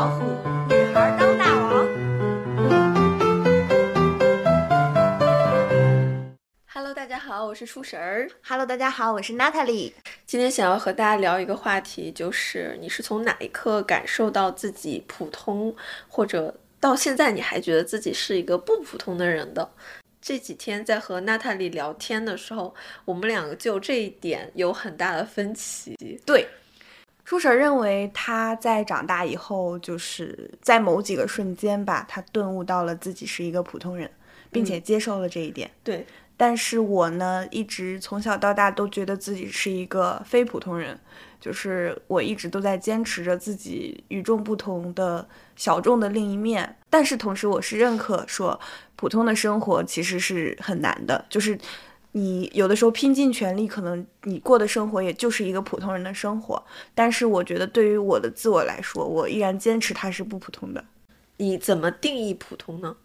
老虎，女孩当大王。Hello，大家好，我是出神儿。Hello，大家好，我是 Natalie。今天想要和大家聊一个话题，就是你是从哪一刻感受到自己普通，或者到现在你还觉得自己是一个不普通的人的？这几天在和娜塔莉聊天的时候，我们两个就这一点有很大的分歧。对，舒神认为他在长大以后，就是在某几个瞬间吧，他顿悟到了自己是一个普通人，并且接受了这一点。对，但是我呢，一直从小到大都觉得自己是一个非普通人，就是我一直都在坚持着自己与众不同的小众的另一面。但是同时，我是认可说，普通的生活其实是很难的，就是你有的时候拼尽全力，可能你过的生活也就是一个普通人的生活。但是我觉得，对于我的自我来说，我依然坚持它是不普通的。你怎么定义普通呢？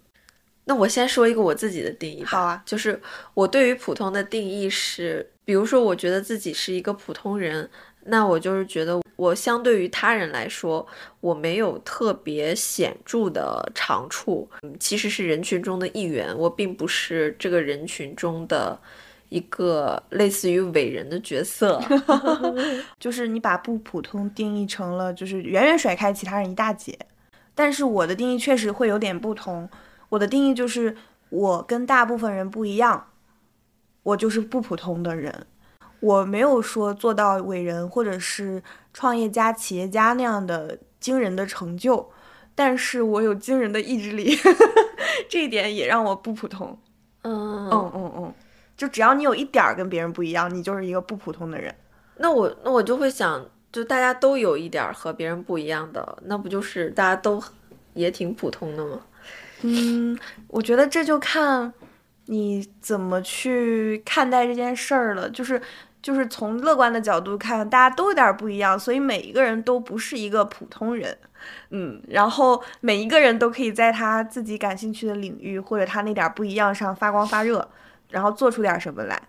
那我先说一个我自己的定义吧。好啊，就是我对于普通的定义是，比如说，我觉得自己是一个普通人，那我就是觉得我相对于他人来说，我没有特别显著的长处，其实是人群中的一员，我并不是这个人群中的一个类似于伟人的角色。就是你把不普通定义成了就是远远甩开其他人一大截，但是我的定义确实会有点不同。我的定义就是我跟大部分人不一样，我就是不普通的人。我没有说做到伟人或者是创业家、企业家那样的惊人的成就，但是我有惊人的意志力，这一点也让我不普通。嗯嗯嗯嗯，就只要你有一点儿跟别人不一样，你就是一个不普通的人。那我那我就会想，就大家都有一点儿和别人不一样的，那不就是大家都也挺普通的吗？嗯，我觉得这就看你怎么去看待这件事儿了。就是就是从乐观的角度看，大家都有点不一样，所以每一个人都不是一个普通人。嗯，然后每一个人都可以在他自己感兴趣的领域或者他那点不一样上发光发热，然后做出点什么来。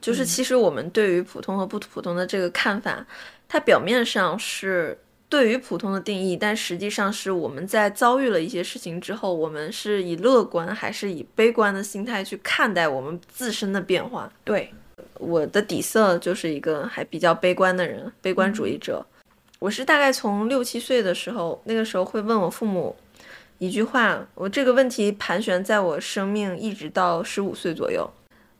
就是其实我们对于普通和不普通的这个看法，它表面上是对于普通的定义，但实际上是我们在遭遇了一些事情之后，我们是以乐观还是以悲观的心态去看待我们自身的变化。对，我的底色就是一个还比较悲观的人，悲观主义者。我是大概从六七岁的时候，那个时候会问我父母一句话，我这个问题盘旋在我生命一直到十五岁左右。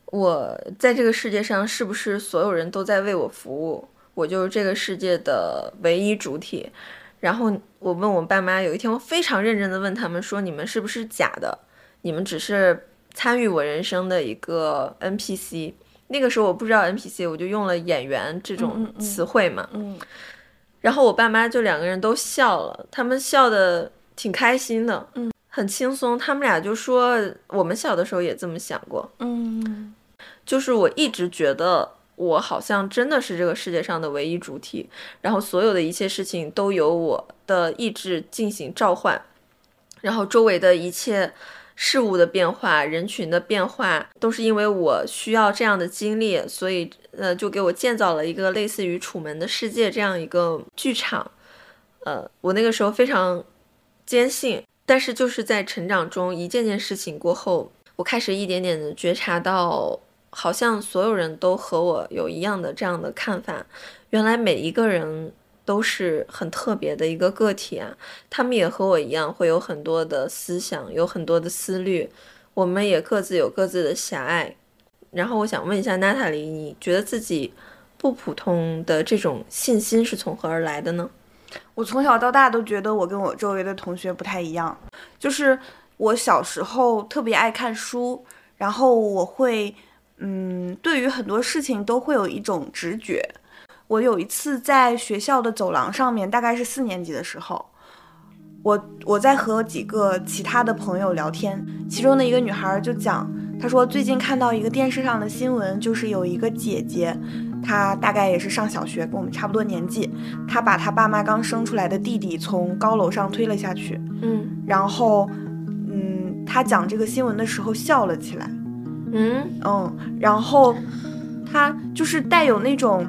我在这个世界上是不是所有人都在为我服务？我就是这个世界的唯一主体。然后我问我爸妈，有一天我非常认真的问他们说：“你们是不是假的？你们只是参与我人生的一个 NPC？” 那个时候我不知道 NPC，我就用了演员这种词汇嘛。嗯然后我爸妈就两个人都笑了，他们笑的挺开心的，嗯，很轻松。他们俩就说，我们小的时候也这么想过，嗯就是我一直觉得我好像真的是这个世界上的唯一主体，然后所有的一切事情都由我的意志进行召唤，然后周围的一切事物的变化、人群的变化，都是因为我需要这样的经历，所以呃，就给我建造了一个类似于《楚门的世界》这样一个剧场。呃，我那个时候非常坚信，但是就是在成长中一件件事情过后，我开始一点点的觉察到，好像所有人都和我有一样的这样的看法。原来每一个人都是很特别的一个个体啊，他们也和我一样会有很多的思想，有很多的思虑，我们也各自有各自的狭隘。然后我想问一下娜塔莉，你觉得自己不普通的这种信心是从何而来的呢？我从小到大都觉得我跟我周围的同学不太一样，就是我小时候特别爱看书，然后我会，嗯，对于很多事情都会有一种直觉。我有一次在学校的走廊上面，大概是四年级的时候，我我在和几个其他的朋友聊天，其中的一个女孩就讲，她说最近看到一个电视上的新闻，就是有一个姐姐，她大概也是上小学，跟我们差不多年纪，她把她爸妈刚生出来的弟弟从高楼上推了下去，嗯。然后，嗯，她讲这个新闻的时候笑了起来，嗯。嗯，然后她就是带有那种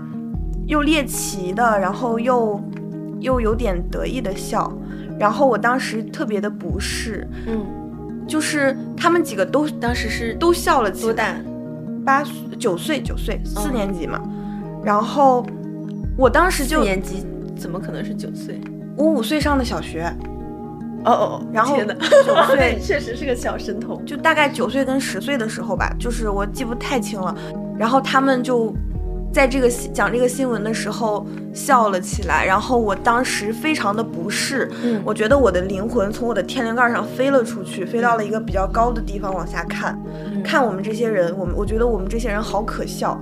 又猎奇的，然后又又有点得意的笑，然后我当时特别的不适，嗯，就是他们几个都当时是都笑了起来。多大？八九岁九岁四年级嘛，然后我当时就四年级怎么可能是九岁？我五岁上的小学，哦哦哦，然后九岁 确实是个小神童。就大概九岁跟十岁的时候吧，就是我记不太清了。然后他们就在这个新讲这个新闻的时候笑了起来，然后我当时非常的不适，嗯我觉得我的灵魂从我的天灵盖上飞了出去，飞到了一个比较高的地方往下看，看我们这些人，我们我觉得我们这些人好可笑。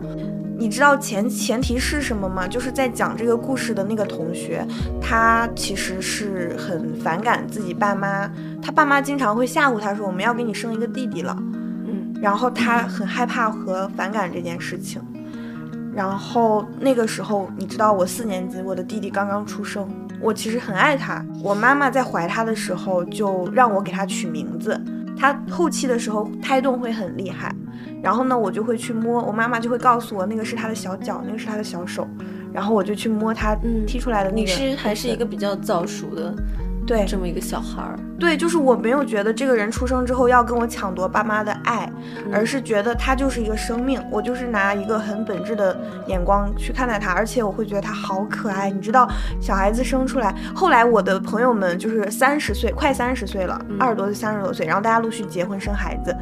你知道前前提是什么吗？就是在讲这个故事的那个同学，他其实是很反感自己爸妈，他爸妈经常会吓唬他说我们要给你生一个弟弟了，嗯然后他很害怕和反感这件事情。然后那个时候，你知道我四年级，我的弟弟刚刚出生，我其实很爱他。我妈妈在怀他的时候就让我给他取名字，他后期的时候胎动会很厉害，然后呢我就会去摸，我妈妈就会告诉我那个是他的小脚，那个是他的小手，然后我就去摸他嗯踢出来的那个你部分。是还是一个比较早熟的对。这么一个小孩儿，对，就是我没有觉得这个人出生之后要跟我抢夺爸妈的爱，而是觉得他就是一个生命，我就是拿一个很本质的眼光去看待他，而且我会觉得他好可爱。你知道，小孩子生出来，后来我的朋友们就是三十岁，快三十岁了，二十多岁、三十多岁，然后大家陆续结婚生孩子，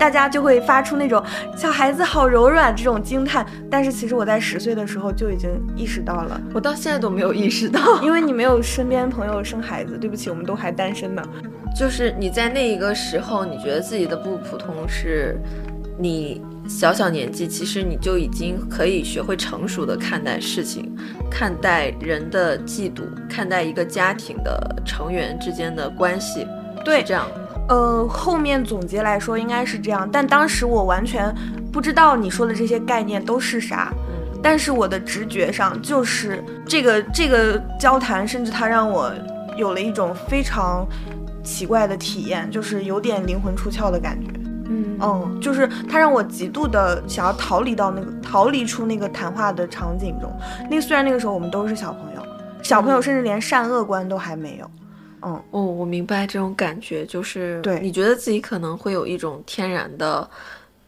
大家就会发出那种小孩子好柔软这种惊叹。但是其实我在十岁的时候就已经意识到了，我到现在都没有意识到，因为你没有身边朋友生孩子，对不起，我们都还单身呢。就是你在那一个时候，你觉得自己的不普通是，你小小年纪，其实你就已经可以学会成熟的看待事情，看待人的嫉妒，看待一个家庭的成员之间的关系，对是这样。呃，后面总结来说应该是这样，但当时我完全不知道你说的这些概念都是啥。但是我的直觉上就是这个这个交谈，甚至它让我有了一种非常奇怪的体验，就是有点灵魂出窍的感觉。嗯嗯，就是它让我极度的想要逃离到那个逃离出那个谈话的场景中。那个虽然那个时候我们都是小朋友，小朋友甚至连善恶观都还没有。嗯，哦，我明白这种感觉，就是对你觉得自己可能会有一种天然的，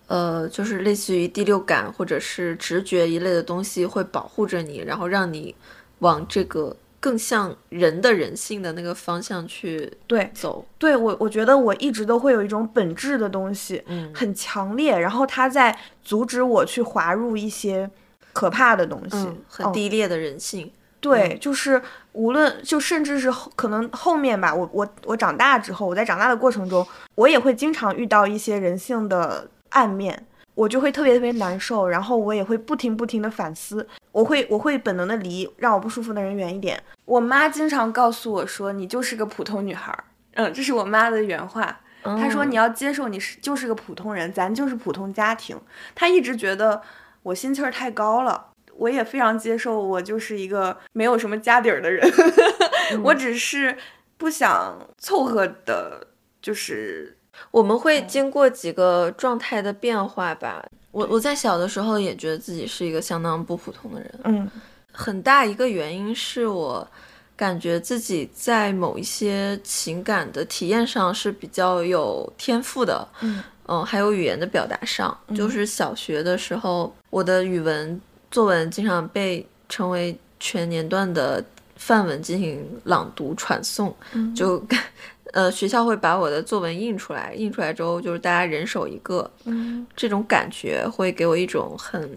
呃，就是类似于第六感或者是直觉一类的东西会保护着你，然后让你往这个更像人的人性的那个方向去对走。对我，我觉得我一直都会有一种本质的东西，嗯很强烈，然后它在阻止我去滑入一些可怕的东西，嗯，很低劣的人性。对，就是无论就甚至是后可能后面吧，我我我长大之后，我在长大的过程中，我也会经常遇到一些人性的暗面，我就会特别特别难受，然后我也会不停不停的反思，我会我会本能的离让我不舒服的人远一点。我妈经常告诉我说，你就是个普通女孩儿，嗯，这是我妈的原话。她说：“嗯你要接受你是就是个普通人，咱就是普通家庭。”她一直觉得我心气儿太高了，我也非常接受我就是一个没有什么家底儿的人，我只是不想凑合的，就是我们会经过几个状态的变化吧。我我在小的时候也觉得自己是一个相当不普通的人，嗯。很大一个原因是我感觉自己在某一些情感的体验上是比较有天赋的，嗯。嗯，还有语言的表达上，就是小学的时候，我的语文作文经常被称为全年段的范文进行朗读传诵，嗯。就 呃学校会把我的作文印出来，印出来之后就是大家人手一个，嗯这种感觉会给我一种很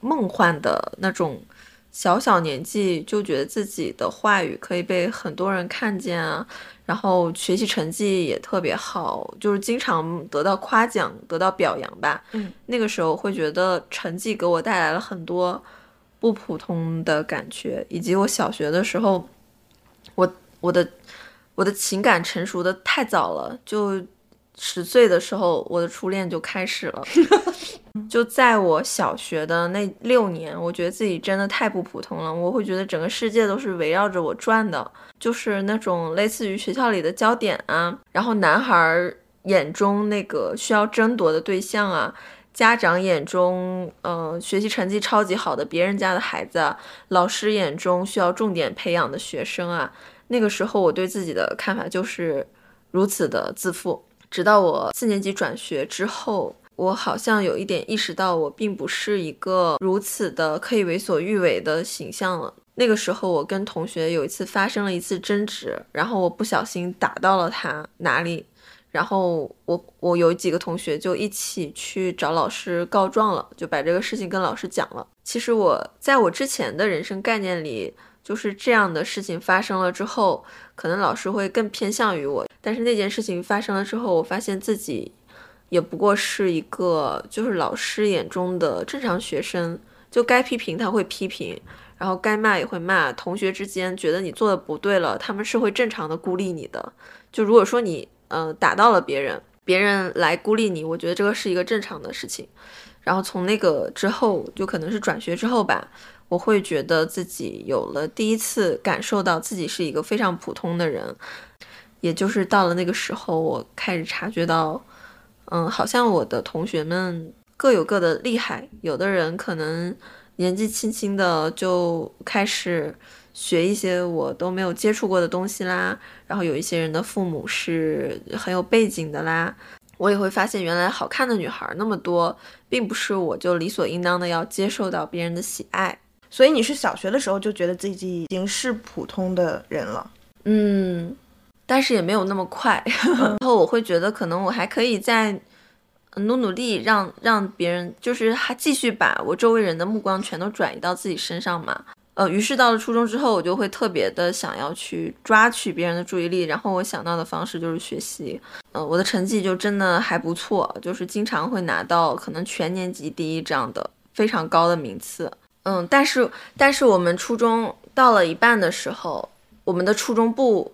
梦幻的那种。小小年纪就觉得自己的话语可以被很多人看见啊，然后学习成绩也特别好，就是经常得到夸奖、得到表扬吧。嗯，那个时候会觉得成绩给我带来了很多不普通的感觉，以及我小学的时候，我我的我的情感成熟的太早了，就十岁的时候，我的初恋就开始了。就在我小学的那六年，我觉得自己真的太不普通了。我会觉得整个世界都是围绕着我转的，就是那种类似于学校里的焦点啊，然后男孩眼中那个需要争夺的对象啊，家长眼中呃学习成绩超级好的别人家的孩子，老师眼中需要重点培养的学生啊。那个时候我对自己的看法就是如此的自负。直到我四年级转学之后，我好像有一点意识到，我并不是一个如此的可以为所欲为的形象了。那个时候，我跟同学有一次发生了一次争执，然后我不小心打到了他哪里，然后我我有几个同学就一起去找老师告状了，就把这个事情跟老师讲了。其实我在我之前的人生概念里。就是这样的事情发生了之后，可能老师会更偏向于我。但是那件事情发生了之后，我发现自己也不过是一个就是老师眼中的正常学生，就该批评他会批评，然后该骂也会骂。同学之间觉得你做的不对了，他们是会正常的孤立你的。就如果说你呃打到了别人，别人来孤立你，我觉得这个是一个正常的事情。然后从那个之后，就可能是转学之后吧。我会觉得自己有了第一次感受到自己是一个非常普通的人，也就是到了那个时候，我开始察觉到，嗯，好像我的同学们各有各的厉害，有的人可能年纪轻轻的就开始学一些我都没有接触过的东西啦，然后有一些人的父母是很有背景的啦，我也会发现原来好看的女孩那么多，并不是我就理所应当的要接受到别人的喜爱。所以你是小学的时候就觉得自己已经是普通的人了，嗯，但是也没有那么快。然后我会觉得可能我还可以再努努力，让让别人就是还继续把我周围人的目光全都转移到自己身上嘛。呃，于是到了初中之后，我就会特别的想要去抓取别人的注意力，然后我想到的方式就是学习。呃，我的成绩就真的还不错，就是经常会拿到可能全年级第一这样的非常高的名次。嗯，但是但是我们初中到了一半的时候，我们的初中部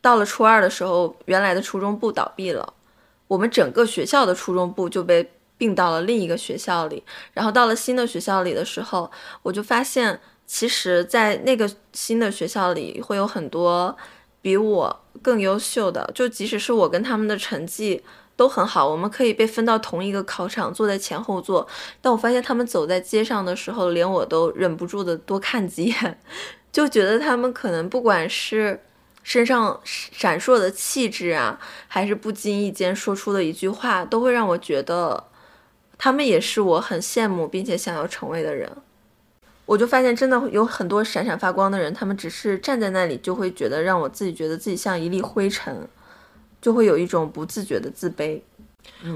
到了初二的时候，原来的初中部倒闭了，我们整个学校的初中部就被并到了另一个学校里。然后到了新的学校里的时候，我就发现，其实，在那个新的学校里会有很多比我更优秀的，就即使是我跟他们的成绩。都很好，我们可以被分到同一个考场，坐在前后座。但我发现他们走在街上的时候，连我都忍不住的多看几眼，就觉得他们可能不管是身上闪烁的气质啊，还是不经意间说出的一句话，都会让我觉得他们也是我很羡慕并且想要成为的人。我就发现，真的有很多闪闪发光的人，他们只是站在那里，就会觉得让我自己觉得自己像一粒灰尘。就会有一种不自觉的自卑。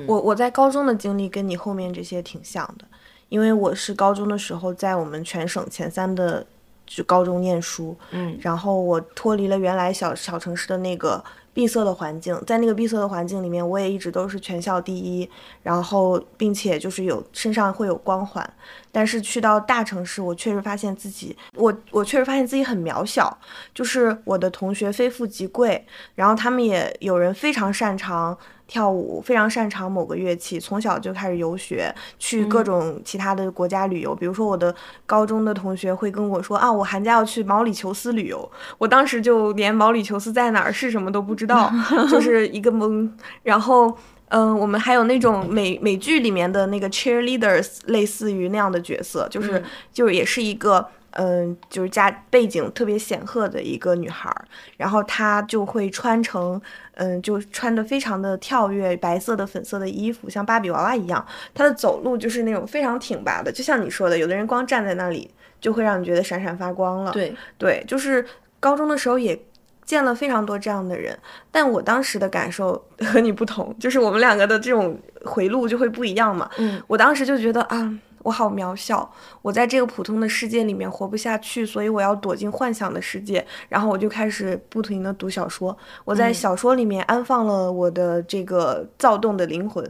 我我在高中的经历跟你后面这些挺像的，因为我是高中的时候在我们全省前三的就高中念书，嗯，然后我脱离了原来小小城市的那个。闭塞的环境，在那个闭塞的环境里面，我也一直都是全校第一，然后并且就是有身上会有光环。但是去到大城市，我确实发现自己，我我确实发现自己很渺小。就是我的同学非富即贵，然后他们也有人非常擅长。跳舞非常擅长某个乐器，从小就开始游学，去各种其他的国家旅游。比如说，我的高中的同学会跟我说啊，我寒假要去毛里求斯旅游。我当时就连毛里求斯在哪儿是什么都不知道，就是一个懵。然后，嗯，我们还有那种美美剧里面的那个 cheerleaders，类似于那样的角色，就是就是也是一个。嗯，就是家背景特别显赫的一个女孩，然后她就会穿成，嗯，就穿的非常的跳跃，白色的、粉色的衣服，像芭比娃娃一样。她的走路就是那种非常挺拔的，就像你说的，有的人光站在那里就会让你觉得闪闪发光了。对对，就是高中的时候也见了非常多这样的人，但我当时的感受和你不同，就是我们两个的这种回路就会不一样嘛。嗯，我当时就觉得啊。我好渺小，我在这个普通的世界里面活不下去，所以我要躲进幻想的世界。然后我就开始不停的读小说，我在小说里面安放了我的这个躁动的灵魂。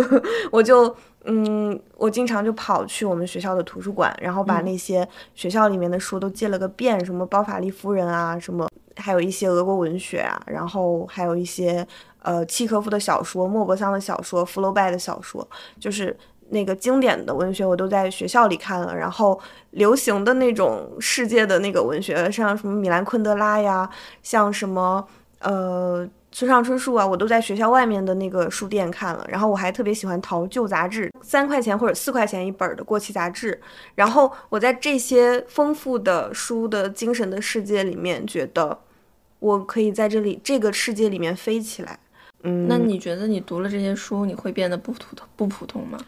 我就，嗯，我经常就跑去我们学校的图书馆，然后把那些学校里面的书都借了个遍，什么包法利夫人啊，什么，还有一些俄国文学啊，然后还有一些呃契诃夫的小说、莫泊桑的小说、福楼拜的小说，就是。那个经典的文学我都在学校里看了，然后流行的那种世界的那个文学，像什么米兰昆德拉呀，像什么呃村上春树啊，我都在学校外面的那个书店看了。然后我还特别喜欢淘旧杂志，三块钱或者四块钱一本的过期杂志。然后我在这些丰富的书的精神的世界里面，觉得我可以在这里这个世界里面飞起来。嗯，那你觉得你读了这些书，你会变得不普通不普通吗？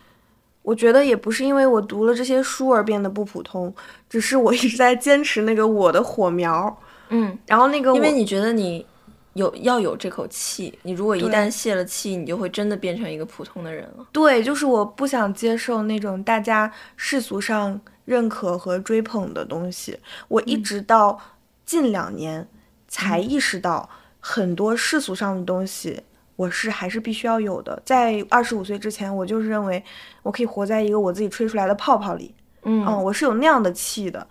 我觉得也不是因为我读了这些书而变得不普通，只是我一直在坚持那个我的火苗。嗯，然后那个因为你觉得你有要有这口气，你如果一旦泄了气，你就会真的变成一个普通的人了。对，就是我不想接受那种大家世俗上认可和追捧的东西。我一直到近两年才意识到，很多世俗上的东西我是还是必须要有的。在二十五岁之前，我就是认为我可以活在一个我自己吹出来的泡泡里。嗯嗯，我是有那样的气的，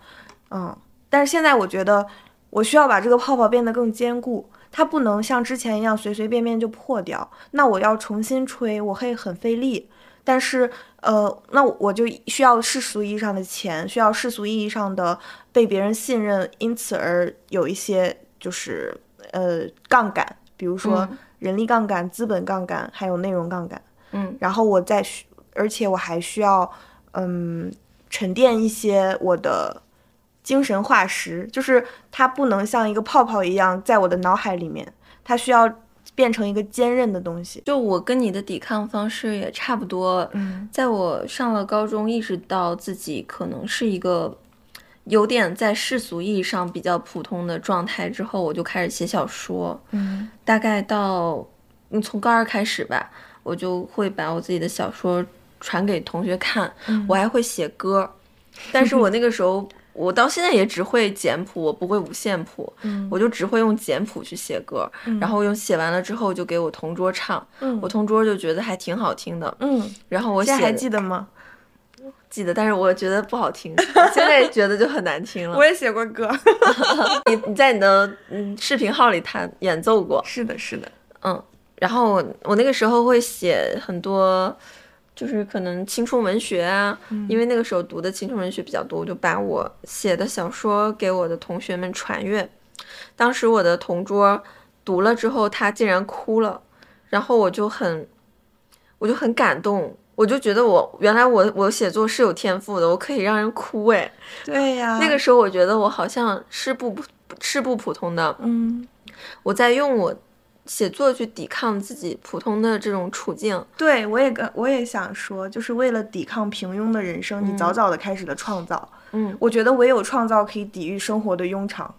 嗯，但是现在我觉得我需要把这个泡泡变得更坚固，它不能像之前一样随随便便就破掉。那我要重新吹，我会很费力，但是呃，那我就需要世俗意义上的钱，需要世俗意义上的被别人信任，因此而有一些就是呃杠杆，比如说嗯人力杠杆、资本杠杆，还有内容杠杆。嗯然后我再需，而且我还需要，嗯，沉淀一些我的精神化石，就是它不能像一个泡泡一样在我的脑海里面，它需要变成一个坚韧的东西。就我跟你的抵抗方式也差不多。嗯在我上了高中，意识到自己可能是一个有点在世俗意义上比较普通的状态之后，我就开始写小说。嗯大概到嗯从高二开始吧，我就会把我自己的小说传给同学看，嗯我还会写歌，但是我那个时候。我到现在也只会简谱，我不会五线谱，嗯我就只会用简谱去写歌，然后用写完了之后就给我同桌唱，嗯我同桌就觉得还挺好听的，嗯，然后我写现在还记得吗？记得，但是我觉得不好听，我现在觉得就很难听了。我也写过歌。你你在你的嗯视频号里弹演奏过，是的，是的。嗯，然后我我那个时候会写很多，就是可能青春文学啊，因为那个时候读的青春文学比较多，我就把我写的小说给我的同学们传阅。当时我的同桌读了之后，他竟然哭了，然后我就很，我就很感动。我就觉得我原来我我写作是有天赋的，我可以让人哭哎。对呀、那个时候我觉得我好像是不不是不普通的，嗯，我在用我写作去抵抗自己普通的这种处境。对我也跟我也想说，就是为了抵抗平庸的人生，你早早的开始了创造。嗯，我觉得唯有创造可以抵御生活的庸常。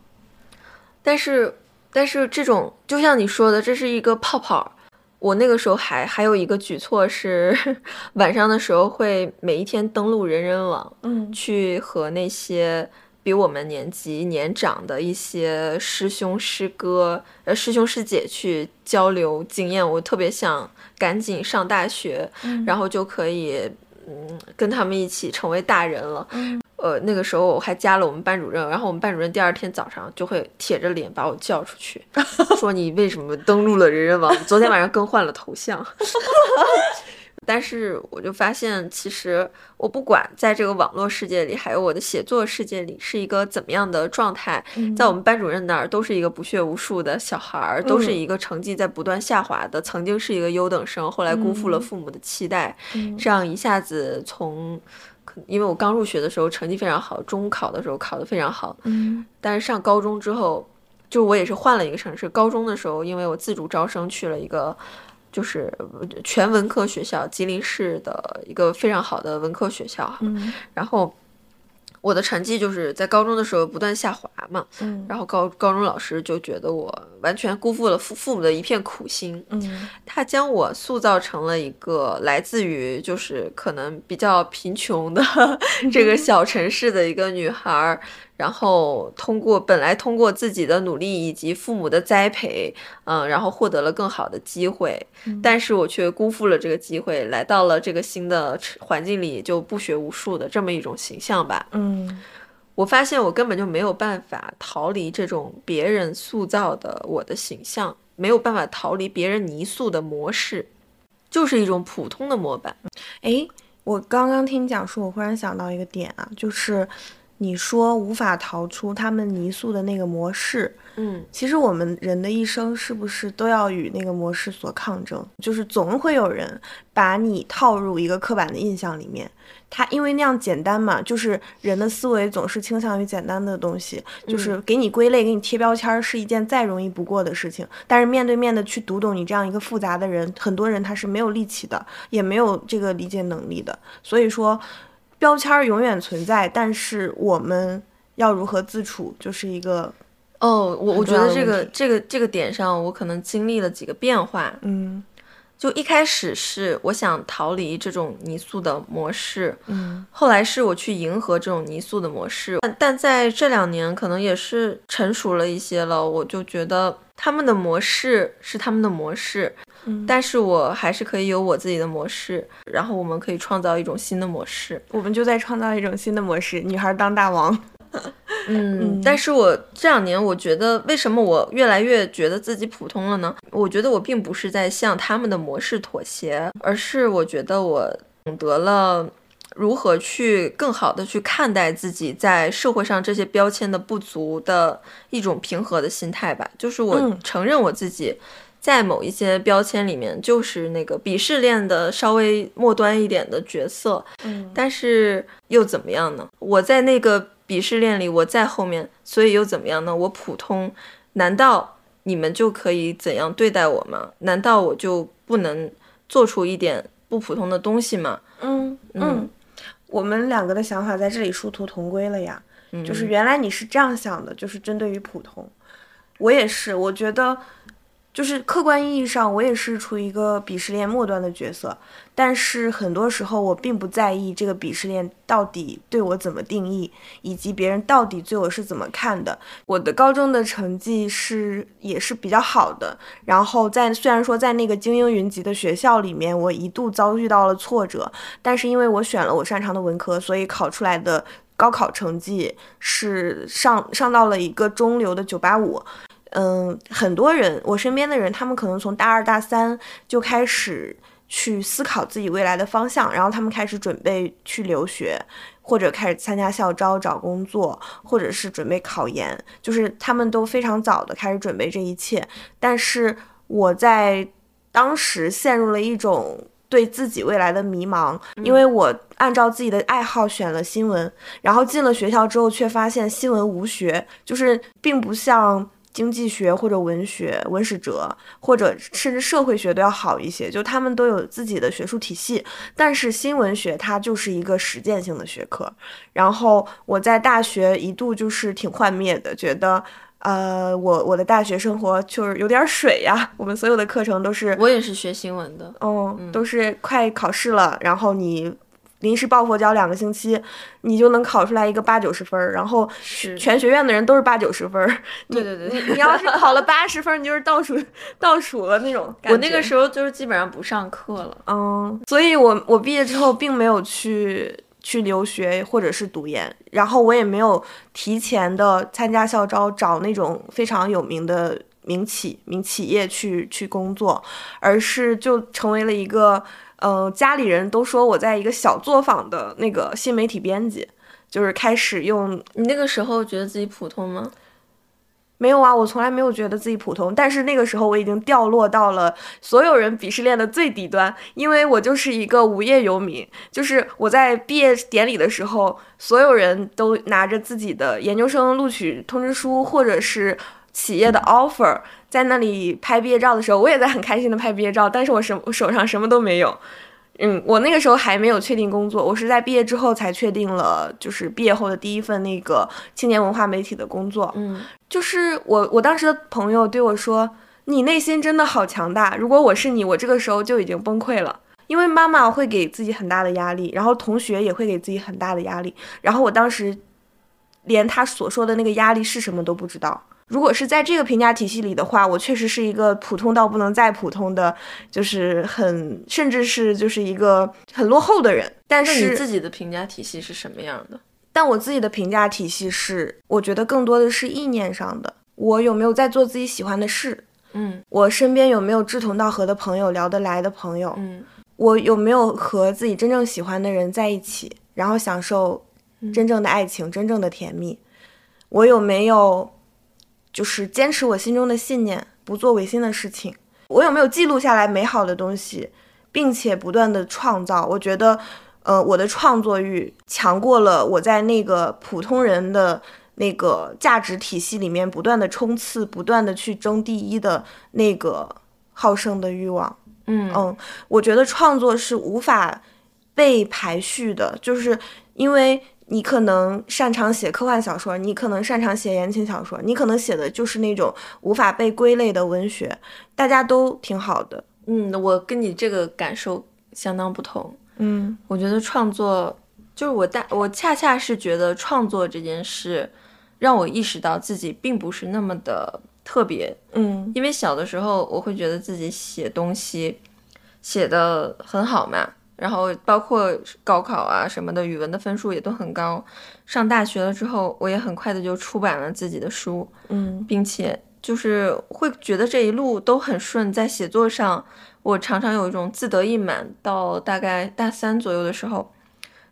但是但是这种就像你说的，这是一个泡泡。我那个时候还还有一个举措是，晚上的时候会每一天登录人人网，嗯去和那些比我们年级年长的一些师兄师哥、呃师兄师姐去交流经验。我特别想赶紧上大学，嗯然后就可以嗯跟他们一起成为大人了。嗯呃，那个时候我还加了我们班主任，然后我们班主任第二天早上就会铁着脸把我叫出去，说你为什么登录了人人网？昨天晚上更换了头像。但是我就发现，其实我不管在这个网络世界里，还有我的写作世界里是一个怎么样的状态，在我们班主任那儿都是一个不学无术的小孩儿，都是一个成绩在不断下滑的，曾经是一个优等生，后来辜负了父母的期待，这样一下子从。可因为我刚入学的时候成绩非常好，中考的时候考得非常好，嗯但是上高中之后，就我也是换了一个城市。高中的时候，因为我自主招生去了一个就是全文科学校，吉林市的一个非常好的文科学校，嗯然后我的成绩就是在高中的时候不断下滑嘛，嗯。然后高高中老师就觉得我完全辜负了父父母的一片苦心，嗯。他将我塑造成了一个来自于就是可能比较贫穷的 这个小城市的一个女孩儿，然后通过本来通过自己的努力以及父母的栽培，嗯，然后获得了更好的机会，但是我却辜负了这个机会，来到了这个新的环境里就不学无术的这么一种形象吧。嗯我发现我根本就没有办法逃离这种别人塑造的我的形象，没有办法逃离别人泥塑的模式，就是一种普通的模板。诶，我刚刚听你讲述，我忽然想到一个点啊，就是你说无法逃出他们泥塑的那个模式，嗯，其实我们人的一生是不是都要与那个模式所抗争？就是总会有人把你套入一个刻板的印象里面。他因为那样简单嘛，就是人的思维总是倾向于简单的东西，就是给你归类、给你贴标签是一件再容易不过的事情。但是面对面的去读懂你这样一个复杂的人，很多人他是没有力气的，也没有这个理解能力的。所以说，标签永远存在，但是我们要如何自处，就是一个。哦，我我觉得这个这个这个点上，我可能经历了几个变化。嗯就一开始是我想逃离这种泥塑的模式，嗯后来是我去迎合这种泥塑的模式。但但在这两年，可能也是成熟了一些了，我就觉得他们的模式是他们的模式，嗯，但是我还是可以有我自己的模式，然后我们可以创造一种新的模式。我们就在创造一种新的模式，女孩当大王。嗯，但是我这两年，我觉得为什么我越来越觉得自己普通了呢？我觉得我并不是在向他们的模式妥协，而是我觉得我懂得了如何去更好的去看待自己在社会上这些标签的不足的一种平和的心态吧。就是我嗯承认我自己。在某一些标签里面，就是那个鄙视链的稍微末端一点的角色，嗯但是又怎么样呢？我在那个鄙视链里，我在后面，所以又怎么样呢？我普通，难道你们就可以怎样对待我吗？难道我就不能做出一点不普通的东西吗？嗯嗯，我们两个的想法在这里殊途同归了呀。嗯就是原来你是这样想的，就是针对于普通，我也是，我觉得。就是客观意义上，我也是处于一个鄙视链末端的角色，但是很多时候我并不在意这个鄙视链到底对我怎么定义，以及别人到底对我是怎么看的。我的高中的成绩是也是比较好的，然后在虽然说在那个精英云集的学校里面，我一度遭遇到了挫折，但是因为我选了我擅长的文科，所以考出来的高考成绩是上上到了一个中流的九八五。嗯，很多人，我身边的人，他们可能从大二大三就开始去思考自己未来的方向，然后他们开始准备去留学，或者开始参加校招找工作，或者是准备考研，就是他们都非常早的开始准备这一切。但是我在当时陷入了一种对自己未来的迷茫，因为我按照自己的爱好选了新闻，然后进了学校之后，却发现新闻无学，就是并不像。经济学或者文学、文史哲，或者甚至社会学都要好一些，就他们都有自己的学术体系。但是新闻学它就是一个实践性的学科。然后我在大学一度就是挺幻灭的，觉得呃，我我的大学生活就是有点水呀。我们所有的课程都是，我也是学新闻的，嗯，都是快考试了，然后你。临时抱佛脚两个星期，你就能考出来一个八九十分儿，然后全学院的人都是八九十分儿。对对对，你要是考了八十分，你就是倒数 倒数了那种感觉。我那个时候就是基本上不上课了。嗯，所以我我毕业之后并没有去去留学或者是读研，然后我也没有提前的参加校招，找那种非常有名的名企名企业去去工作，而是就成为了一个。呃，家里人都说我在一个小作坊的那个新媒体编辑，就是开始用。你那个时候觉得自己普通吗？没有啊，我从来没有觉得自己普通。但是那个时候我已经掉落到了所有人鄙视链的最底端，因为我就是一个无业游民。就是我在毕业典礼的时候，所有人都拿着自己的研究生录取通知书，或者是企业的 offer。在那里拍毕业照的时候，我也在很开心的拍毕业照，但是我什我手上什么都没有。嗯，我那个时候还没有确定工作，我是在毕业之后才确定了，就是毕业后的第一份那个青年文化媒体的工作。嗯，就是我我当时的朋友对我说：“你内心真的好强大。”如果我是你，我这个时候就已经崩溃了，因为妈妈会给自己很大的压力，然后同学也会给自己很大的压力，然后我当时连他所说的那个压力是什么都不知道。如果是在这个评价体系里的话，我确实是一个普通到不能再普通的，就是很甚至是就是一个很落后的人。但是你自己的评价体系是什么样的？但我自己的评价体系是，我觉得更多的是意念上的。我有没有在做自己喜欢的事？嗯我身边有没有志同道合的朋友、聊得来的朋友？嗯我有没有和自己真正喜欢的人在一起，然后享受真正的爱情、真正的甜蜜？我有没有就是坚持我心中的信念，不做违心的事情。我有没有记录下来美好的东西，并且不断的创造？我觉得，呃，我的创作欲强过了我在那个普通人的那个价值体系里面不断的冲刺、不断的去争第一的那个好胜的欲望。嗯嗯，我觉得创作是无法被排序的，就是因为你可能擅长写科幻小说，你可能擅长写言情小说，你可能写的就是那种无法被归类的文学，大家都挺好的。嗯，我跟你这个感受相当不同。嗯我觉得创作就是我大，我恰恰是觉得创作这件事让我意识到自己并不是那么的特别，嗯因为小的时候我会觉得自己写东西写的很好嘛，然后包括高考啊什么的，语文的分数也都很高。上大学了之后，我也很快的就出版了自己的书，嗯并且就是会觉得这一路都很顺，在写作上，我常常有一种自得意满。到大概大三左右的时候，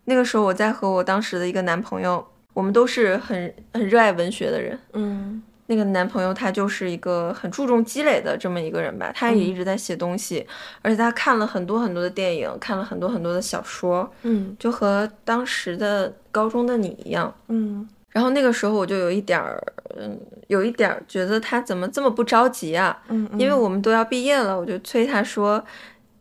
那个时候我在和我当时的一个男朋友，我们都是很很热爱文学的人。嗯那个男朋友他就是一个很注重积累的这么一个人吧，他也一直在写东西，而且他看了很多很多的电影，看了很多很多的小说，嗯就和当时的高中的你一样。嗯然后那个时候我就有一点儿，嗯，有一点儿觉得他怎么这么不着急啊？嗯，因为我们都要毕业了，我就催他说，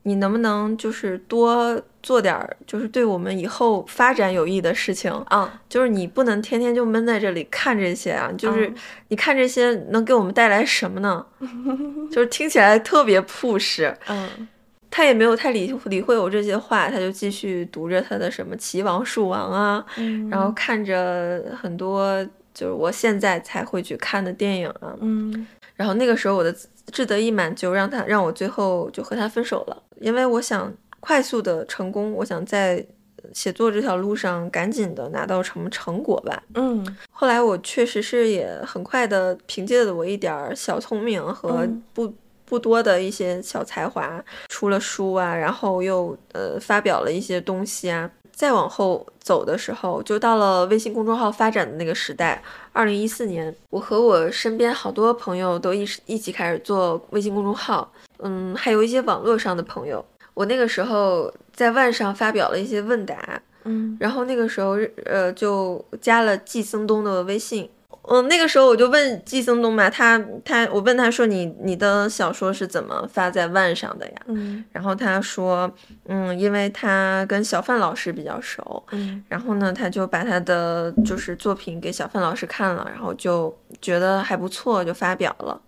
你能不能就是多做点儿，就是对我们以后发展有益的事情。啊就是你不能天天就闷在这里看这些啊，就是嗯你看这些能给我们带来什么呢？就是听起来特别 push，嗯他也没有太理理会我这些话，他就继续读着他的什么《齐王树王》啊，嗯然后看着很多就是我现在才会去看的电影啊，嗯然后那个时候我的自志得意满就让他让我最后就和他分手了，因为我想快速的成功，我想在写作这条路上赶紧的拿到什么成果吧。嗯后来我确实是也很快的凭借着我一点儿小聪明和嗯不、不多的一些小才华，出了书啊，然后又呃发表了一些东西啊。再往后走的时候，就到了微信公众号发展的那个时代。二零一四年，我和我身边好多朋友都一一起开始做微信公众号，嗯，还有一些网络上的朋友。我那个时候在万上发表了一些问答，嗯然后那个时候，呃，就加了季森东的微信。嗯，那个时候我就问季森东嘛，他他我问他说你你的小说是怎么发在万上的呀？嗯然后他说，嗯，因为他跟小范老师比较熟，嗯然后呢，他就把他的就是作品给小范老师看了，然后就觉得还不错，就发表了。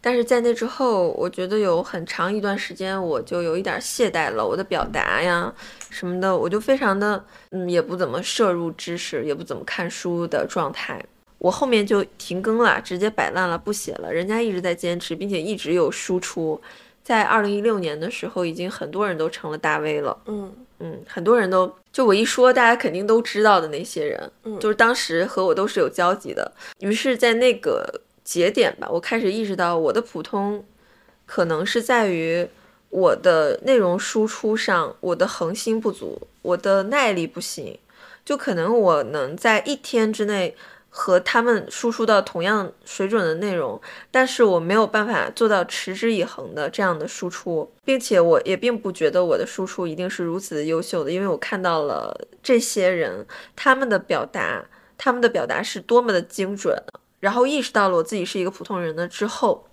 但是在那之后，我觉得有很长一段时间，我就有一点懈怠了，我的表达呀什么的，我就非常的嗯，也不怎么摄入知识，也不怎么看书的状态。我后面就停更了，直接摆烂了，不写了。人家一直在坚持，并且一直有输出。在二零一六年的时候，已经很多人都成了大 V 了。嗯嗯，很多人都就我一说，大家肯定都知道的那些人，嗯就是当时和我都是有交集的。于是，在那个节点吧，我开始意识到我的普通可能是在于我的内容输出上，我的恒心不足，我的耐力不行，就可能我能在一天之内。和他们输出到同样水准的内容，但是我没有办法做到持之以恒的这样的输出，并且我也并不觉得我的输出一定是如此的优秀的，因为我看到了这些人他们的表达，他们的表达是多么的精准，然后意识到了我自己是一个普通人了之后，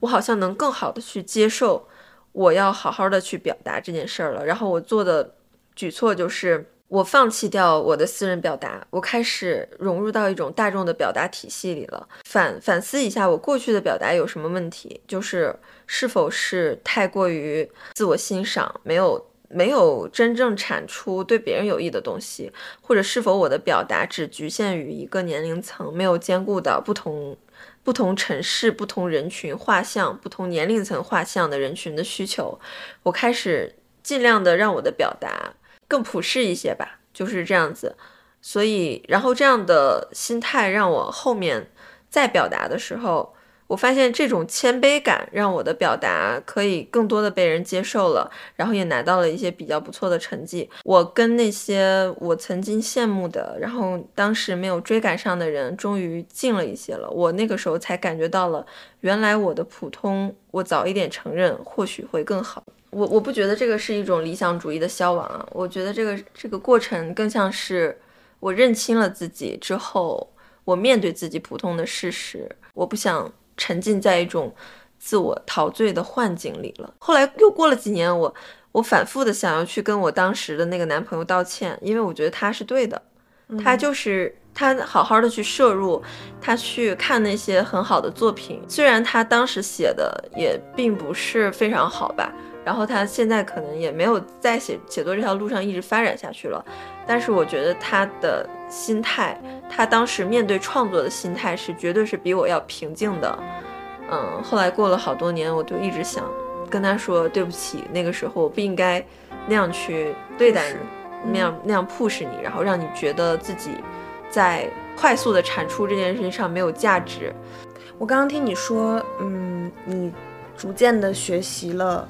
我好像能更好的去接受我要好好的去表达这件事儿了，然后我做的举措就是。我放弃掉我的私人表达，我开始融入到一种大众的表达体系里了。反反思一下，我过去的表达有什么问题？就是是否是太过于自我欣赏，没有没有真正产出对别人有益的东西，或者是否我的表达只局限于一个年龄层，没有兼顾到不同不同城市、不同人群画像、不同年龄层画像的人群的需求？我开始尽量的让我的表达。更普世一些吧，就是这样子。所以，然后这样的心态让我后面再表达的时候，我发现这种谦卑感让我的表达可以更多的被人接受了，然后也拿到了一些比较不错的成绩。我跟那些我曾经羡慕的，然后当时没有追赶上的人，终于近了一些了。我那个时候才感觉到了，原来我的普通，我早一点承认，或许会更好。我我不觉得这个是一种理想主义的消亡啊，我觉得这个这个过程更像是我认清了自己之后，我面对自己普通的事实，我不想。沉浸在一种自我陶醉的幻境里了。后来又过了几年，我我反复的想要去跟我当时的那个男朋友道歉，因为我觉得他是对的，他就是他好好的去摄入，他去看那些很好的作品，虽然他当时写的也并不是非常好吧，然后他现在可能也没有在写写作这条路上一直发展下去了，但是我觉得他的。心态，他当时面对创作的心态是绝对是比我要平静的。嗯，后来过了好多年，我就一直想跟他说对不起，那个时候我不应该那样去对待你，那样那样 push 你，然后让你觉得自己在快速的产出这件事情上没有价值。我刚刚听你说，嗯，你逐渐的学习了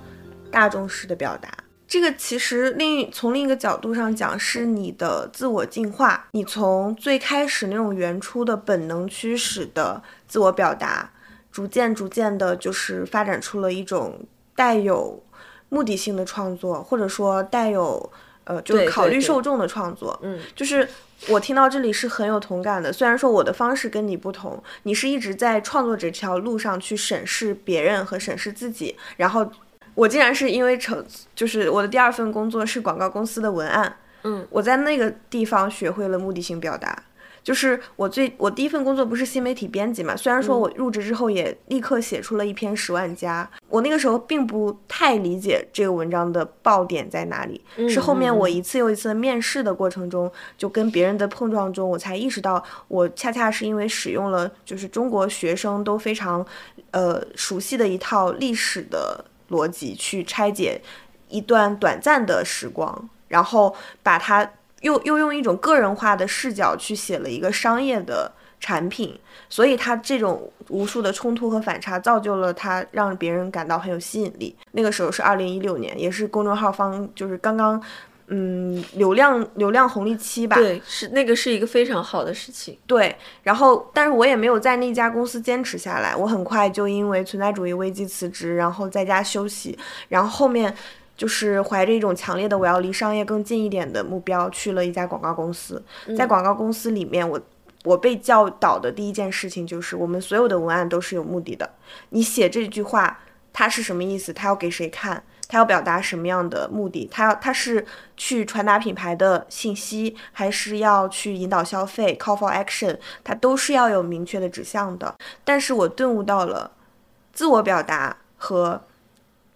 大众式的表达。这个其实另从另一个角度上讲，是你的自我进化。你从最开始那种原初的本能驱使的自我表达，逐渐逐渐的，就是发展出了一种带有目的性的创作，或者说带有呃，就是考虑受众的创作。嗯，就是我听到这里是很有同感的。虽然说我的方式跟你不同，你是一直在创作这条路上去审视别人和审视自己，然后。我竟然是因为成，就是我的第二份工作是广告公司的文案，嗯，我在那个地方学会了目的性表达。就是我最我第一份工作不是新媒体编辑嘛，虽然说我入职之后也立刻写出了一篇十万加，我那个时候并不太理解这个文章的爆点在哪里，是后面我一次又一次的面试的过程中，就跟别人的碰撞中，我才意识到，我恰恰是因为使用了就是中国学生都非常，呃熟悉的一套历史的。逻辑去拆解一段短暂的时光，然后把它又又用一种个人化的视角去写了一个商业的产品，所以它这种无数的冲突和反差造就了它让别人感到很有吸引力。那个时候是二零一六年，也是公众号方就是刚刚。嗯，流量流量红利期吧，对，是那个是一个非常好的事情。对，然后但是我也没有在那家公司坚持下来，我很快就因为存在主义危机辞职，然后在家休息，然后后面就是怀着一种强烈的我要离商业更近一点的目标，去了一家广告公司。在广告公司里面，我我被教导的第一件事情就是，我们所有的文案都是有目的的。你写这句话，它是什么意思？它要给谁看？他要表达什么样的目的？他要他是去传达品牌的信息，还是要去引导消费？Call for action，它都是要有明确的指向的。但是我顿悟到了自我表达和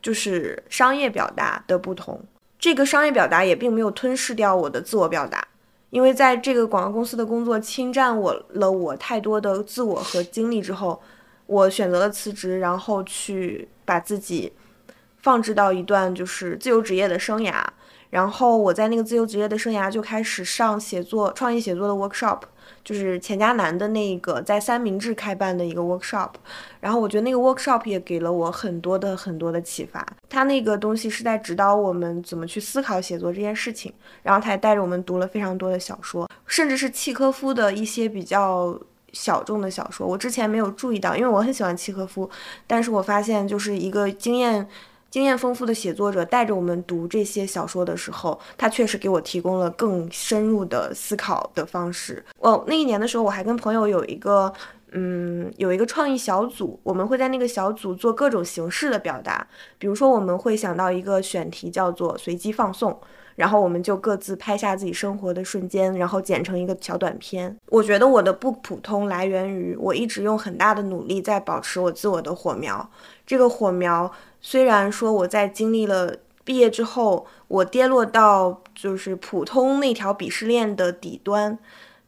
就是商业表达的不同。这个商业表达也并没有吞噬掉我的自我表达，因为在这个广告公司的工作侵占我了我太多的自我和精力之后，我选择了辞职，然后去把自己。放置到一段就是自由职业的生涯，然后我在那个自由职业的生涯就开始上写作、创意写作的 workshop，就是钱嘉南的那个在三明治开办的一个 workshop，然后我觉得那个 workshop 也给了我很多的很多的启发。他那个东西是在指导我们怎么去思考写作这件事情，然后他还带着我们读了非常多的小说，甚至是契科夫的一些比较小众的小说。我之前没有注意到，因为我很喜欢契科夫，但是我发现就是一个经验。经验丰富的写作者带着我们读这些小说的时候，他确实给我提供了更深入的思考的方式。哦，那一年的时候，我还跟朋友有一个，嗯，有一个创意小组，我们会在那个小组做各种形式的表达。比如说，我们会想到一个选题叫做“随机放送”，然后我们就各自拍下自己生活的瞬间，然后剪成一个小短片。我觉得我的不普通来源于我一直用很大的努力在保持我自我的火苗，这个火苗。虽然说我在经历了毕业之后，我跌落到就是普通那条鄙视链的底端，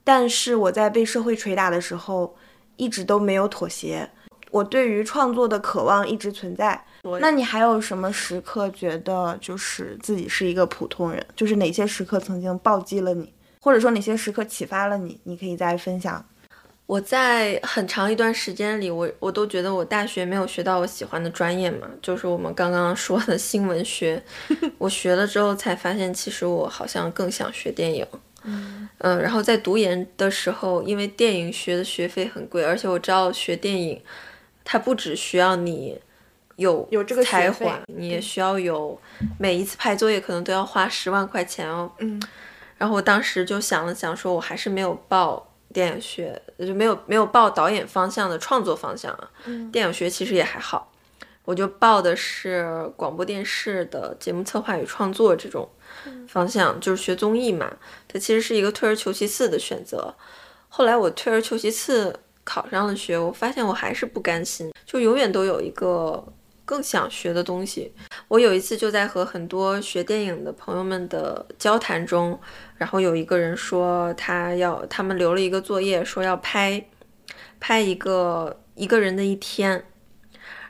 但是我在被社会捶打的时候，一直都没有妥协。我对于创作的渴望一直存在。那你还有什么时刻觉得就是自己是一个普通人？就是哪些时刻曾经暴击了你，或者说哪些时刻启发了你？你可以再分享。我在很长一段时间里，我我都觉得我大学没有学到我喜欢的专业嘛，就是我们刚刚说的新闻学。我学了之后才发现，其实我好像更想学电影。嗯嗯，然后在读研的时候，因为电影学的学费很贵，而且我知道学电影，它不只需要你有有这个才华，你也需要有每一次拍作业可能都要花十万块钱哦。嗯然后我当时就想了想，说我还是没有报电影学，就没有没有报导演方向的创作方向啊。嗯电影学其实也还好，我就报的是广播电视的节目策划与创作这种方向，就是学综艺嘛。它其实是一个退而求其次的选择。后来我退而求其次考上了学，我发现我还是不甘心，就永远都有一个更想学的东西。我有一次就在和很多学电影的朋友们的交谈中，然后有一个人说他要他们留了一个作业，说要拍拍一个一个人的一天，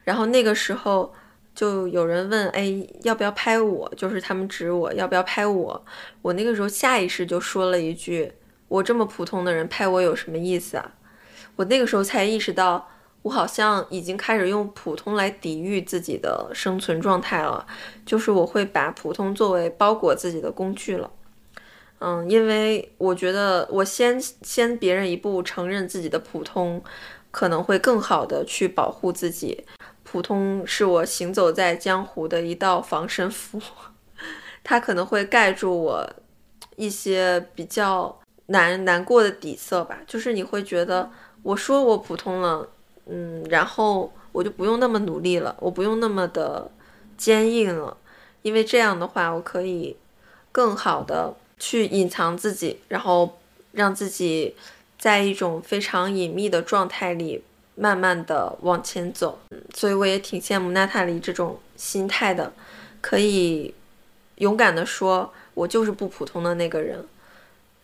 然后那个时候就有人问，哎，要不要拍我？就是他们指我要不要拍我，我那个时候下意识就说了一句，我这么普通的人拍我有什么意思啊？我那个时候才意识到。我好像已经开始用普通来抵御自己的生存状态了，就是我会把普通作为包裹自己的工具了。嗯，因为我觉得我先先别人一步承认自己的普通，可能会更好的去保护自己。普通是我行走在江湖的一道防身符，它可能会盖住我一些比较难难过的底色吧。就是你会觉得我说我普通了。嗯，然后我就不用那么努力了，我不用那么的坚硬了，因为这样的话，我可以更好的去隐藏自己，然后让自己在一种非常隐秘的状态里慢慢的往前走。所以我也挺羡慕娜塔莉这种心态的，可以勇敢的说，我就是不普通的那个人。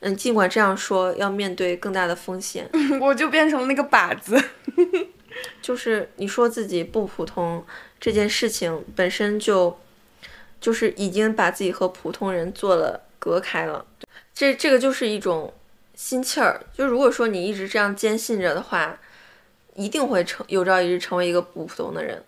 嗯，尽管这样说，要面对更大的风险。我就变成了那个靶子。就是你说自己不普通这件事情本身就，就是已经把自己和普通人做了隔开了。这这个就是一种心气儿。就如果说你一直这样坚信着的话，一定会成有朝一日成为一个不普通的人。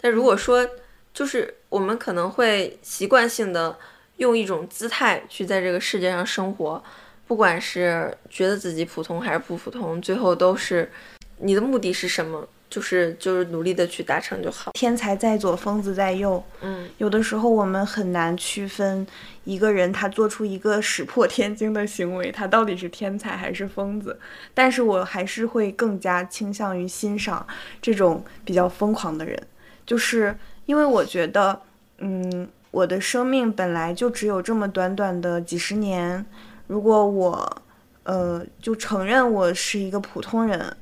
但如果说就是我们可能会习惯性的用一种姿态去在这个世界上生活，不管是觉得自己普通还是不普通，最后都是。你的目的是什么？就是就是努力的去达成就好。天才在左，疯子在右。嗯，有的时候我们很难区分一个人他做出一个石破天惊的行为，他到底是天才还是疯子。但是我还是会更加倾向于欣赏这种比较疯狂的人，就是因为我觉得，嗯，我的生命本来就只有这么短短的几十年，如果我，呃，就承认我是一个普通人。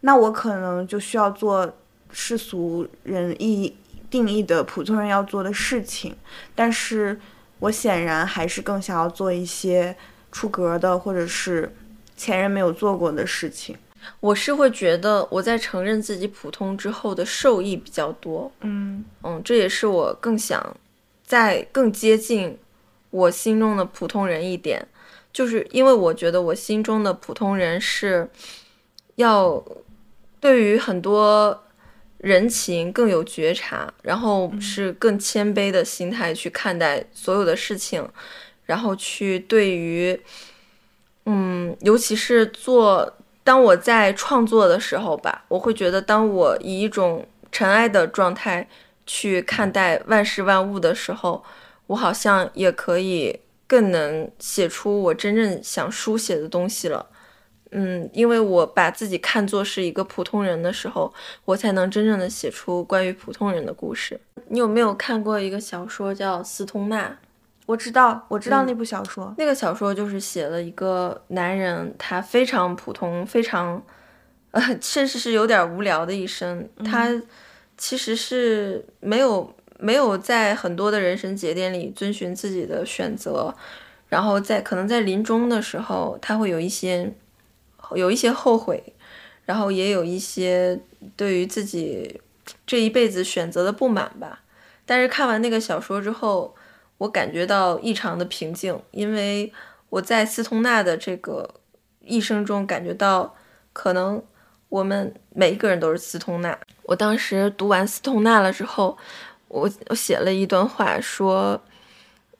那我可能就需要做世俗人意定义的普通人要做的事情，但是我显然还是更想要做一些出格的或者是前人没有做过的事情。我是会觉得我在承认自己普通之后的受益比较多。嗯嗯，这也是我更想在更接近我心中的普通人一点，就是因为我觉得我心中的普通人是要。对于很多人情更有觉察，然后是更谦卑的心态去看待所有的事情，然后去对于，嗯，尤其是做当我在创作的时候吧，我会觉得当我以一种尘埃的状态去看待万事万物的时候，我好像也可以更能写出我真正想书写的东西了。嗯，因为我把自己看作是一个普通人的时候，我才能真正的写出关于普通人的故事。你有没有看过一个小说叫《斯通纳》？我知道，我知道那部小说。那个小说就是写了一个男人，他非常普通，非常，呃，甚至是有点无聊的一生。他其实是没有没有在很多的人生节点里遵循自己的选择，然后在可能在临终的时候，他会有一些。有一些后悔，然后也有一些对于自己这一辈子选择的不满吧。但是看完那个小说之后，我感觉到异常的平静，因为我在斯通纳的这个一生中感觉到可能我们每一个人都是斯通纳。我当时读完斯通纳了之后，我我写了一段话，说，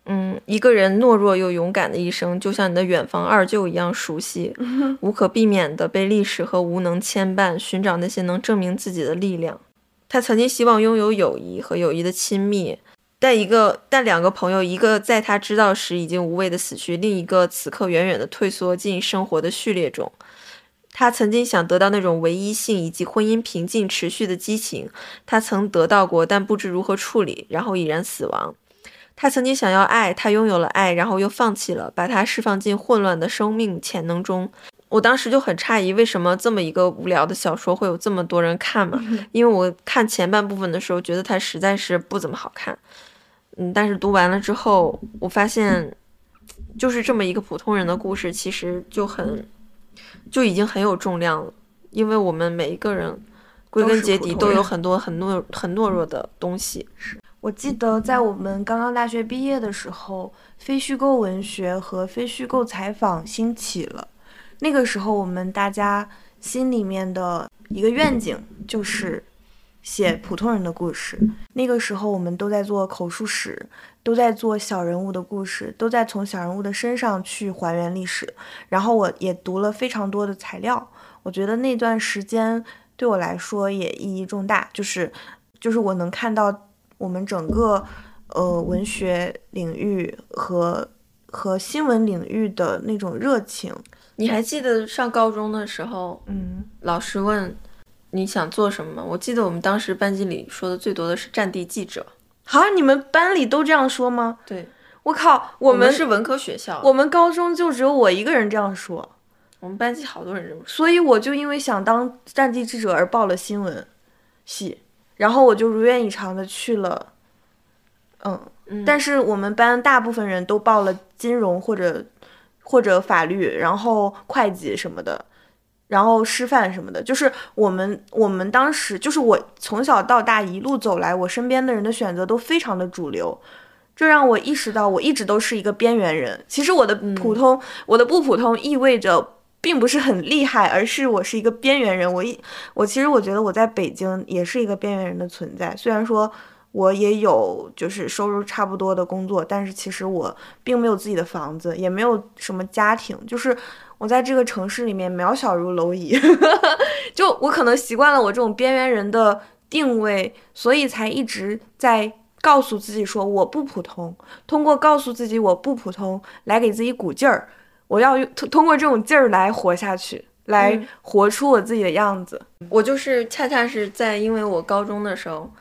嗯，一个人懦弱又勇敢的一生，就像你的远房二舅一样熟悉，无可避免的被历史和无能牵绊，寻找那些能证明自己的力量。他曾经希望拥有友谊和友谊的亲密。但一个，但两个朋友，一个在他知道时已经无畏的死去，另一个此刻远远的退缩进生活的序列中。他曾经想得到那种唯一性以及婚姻平静持续的激情，他曾得到过，但不知如何处理，然后已然死亡。他曾经想要爱，他拥有了爱，然后又放弃了，把它释放进混乱的生命潜能中。我当时就很诧异，为什么这么一个无聊的小说会有这么多人看嘛？因为我看前半部分的时候，觉得它实在是不怎么好看。嗯，但是读完了之后，我发现，就是这么一个普通人的故事，其实就很，就已经很有重量了。因为我们每一个人，归根结底都有很多很懦很懦弱的东西。是我记得在我们刚刚大学毕业的时候，非虚构文学和非虚构采访兴起了。那个时候，我们大家心里面的一个愿景就是。写普通人的故事。那个时候，我们都在做口述史，都在做小人物的故事，都在从小人物的身上去还原历史。然后，我也读了非常多的材料。我觉得那段时间对我来说也意义重大，就是就是我能看到我们整个呃文学领域和和新闻领域的那种热情。你还记得上高中的时候，嗯，老师问。你想做什么？我记得我们当时班级里说的最多的是战地记者。好，你们班里都这样说吗？对，我靠，我们是文科学校，我们高中就只有我一个人这样说。我们班级好多人这么说，所以我就因为想当战地记者而报了新闻系，然后我就如愿以偿的去了。嗯，但是我们班大部分人都报了金融或者或者法律，然后会计什么的。然后师范什么的，就是我们我们当时就是我从小到大一路走来，我身边的人的选择都非常的主流，这让我意识到我一直都是一个边缘人。其实我的普通，我的不普通意味着并不是很厉害，而是我是一个边缘人。我一我其实我觉得我在北京也是一个边缘人的存在。虽然说我也有就是收入差不多的工作，但是其实我并没有自己的房子，也没有什么家庭，就是。我在这个城市里面渺小如蝼蚁，就我可能习惯了我这种边缘人的定位，所以才一直在告诉自己说我不普通。通过告诉自己我不普通，来给自己鼓劲儿。我要通通过这种劲儿来活下去，来活出我自己的样子。我就是恰恰是在因为我高中的时候，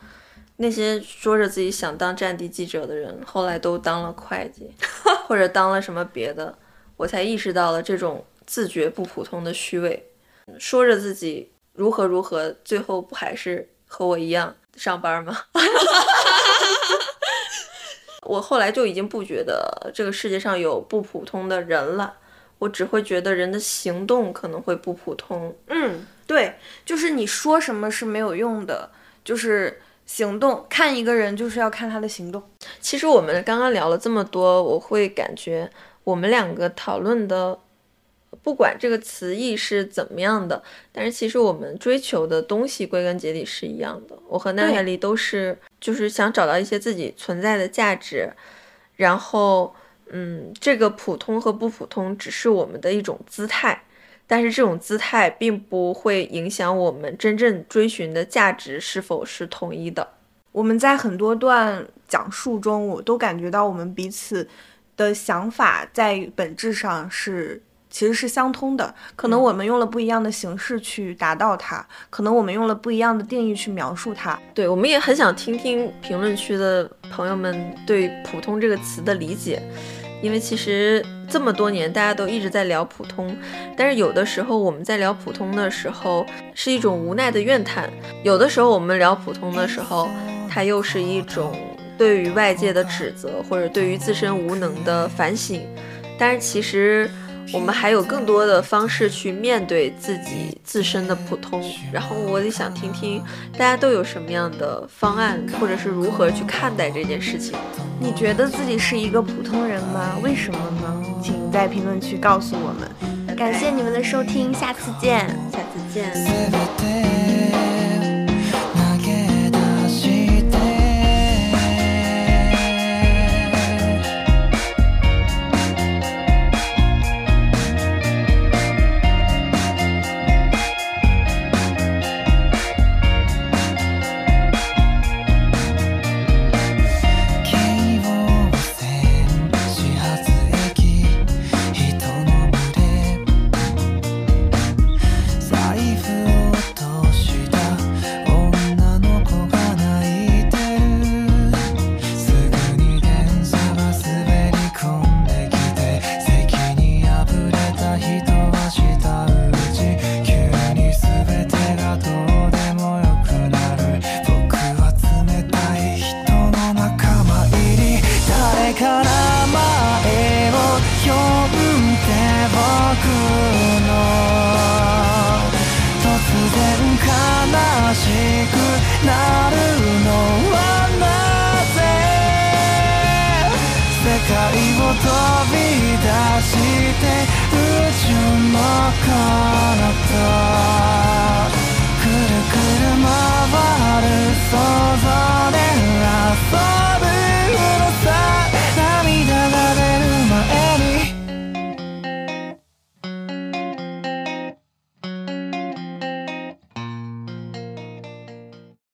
那些说着自己想当战地记者的人，后来都当了会计，或者当了什么别的。我才意识到了这种自觉不普通的虚伪，说着自己如何如何，最后不还是和我一样上班吗？我后来就已经不觉得这个世界上有不普通的人了，我只会觉得人的行动可能会不普通。嗯，对，就是你说什么是没有用的，就是行动。看一个人就是要看他的行动。其实我们刚刚聊了这么多，我会感觉。我们两个讨论的，不管这个词义是怎么样的，但是其实我们追求的东西归根结底是一样的。我和奈海丽都是，就是想找到一些自己存在的价值，然后，嗯，这个普通和不普通只是我们的一种姿态，但是这种姿态并不会影响我们真正追寻的价值是否是统一的。我们在很多段讲述中，我都感觉到我们彼此。的想法在本质上是其实是相通的，可能我们用了不一样的形式去达到它，可能我们用了不一样的定义去描述它。对，我们也很想听听评论区的朋友们对“普通”这个词的理解，因为其实这么多年大家都一直在聊普通，但是有的时候我们在聊普通的时候是一种无奈的怨叹，有的时候我们聊普通的时候，它又是一种。对于外界的指责，或者对于自身无能的反省，但是其实我们还有更多的方式去面对自己自身的普通。然后我也想听听大家都有什么样的方案，或者是如何去看待这件事情。你觉得自己是一个普通人吗？为什么呢？请在评论区告诉我们。感谢你们的收听，下次见。下次见。